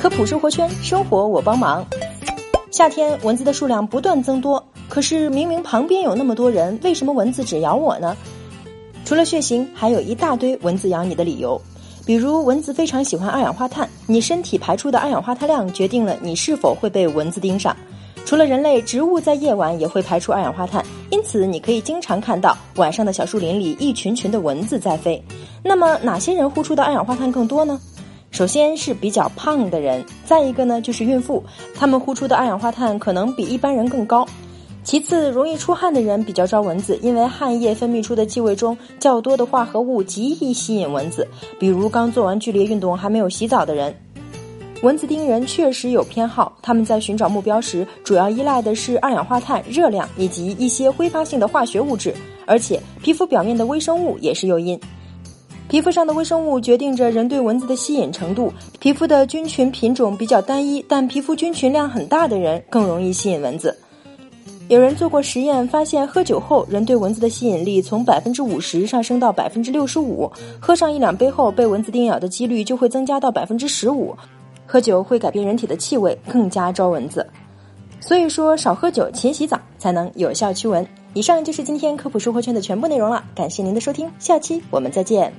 科普生活圈，生活我帮忙。夏天蚊子的数量不断增多，可是明明旁边有那么多人，为什么蚊子只咬我呢？除了血型，还有一大堆蚊子咬你的理由。比如蚊子非常喜欢二氧化碳，你身体排出的二氧化碳量决定了你是否会被蚊子盯上。除了人类，植物在夜晚也会排出二氧化碳，因此你可以经常看到晚上的小树林里一群群的蚊子在飞。那么哪些人呼出的二氧化碳更多呢？首先是比较胖的人，再一个呢就是孕妇，他们呼出的二氧化碳可能比一般人更高。其次，容易出汗的人比较招蚊子，因为汗液分泌出的气味中较多的化合物极易吸引蚊子，比如刚做完剧烈运动还没有洗澡的人。蚊子叮人确实有偏好，他们在寻找目标时主要依赖的是二氧化碳、热量以及一些挥发性的化学物质，而且皮肤表面的微生物也是诱因。皮肤上的微生物决定着人对蚊子的吸引程度。皮肤的菌群品种比较单一，但皮肤菌群量很大的人更容易吸引蚊子。有人做过实验，发现喝酒后人对蚊子的吸引力从百分之五十上升到百分之六十五，喝上一两杯后被蚊子叮咬的几率就会增加到百分之十五。喝酒会改变人体的气味，更加招蚊子。所以说，少喝酒，勤洗澡，才能有效驱蚊。以上就是今天科普生活圈的全部内容了，感谢您的收听，下期我们再见。